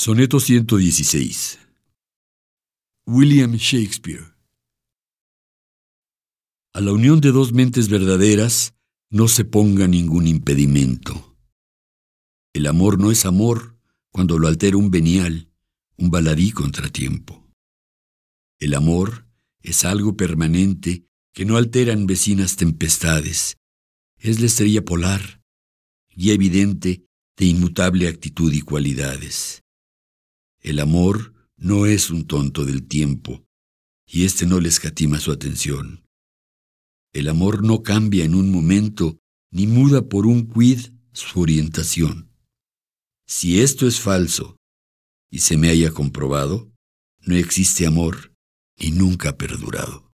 Soneto 116 William Shakespeare A la unión de dos mentes verdaderas no se ponga ningún impedimento. El amor no es amor cuando lo altera un venial, un baladí contratiempo. El amor es algo permanente que no alteran vecinas tempestades. Es la estrella polar, guía evidente de inmutable actitud y cualidades. El amor no es un tonto del tiempo, y éste no le escatima su atención. El amor no cambia en un momento, ni muda por un quid su orientación. Si esto es falso, y se me haya comprobado, no existe amor y nunca ha perdurado.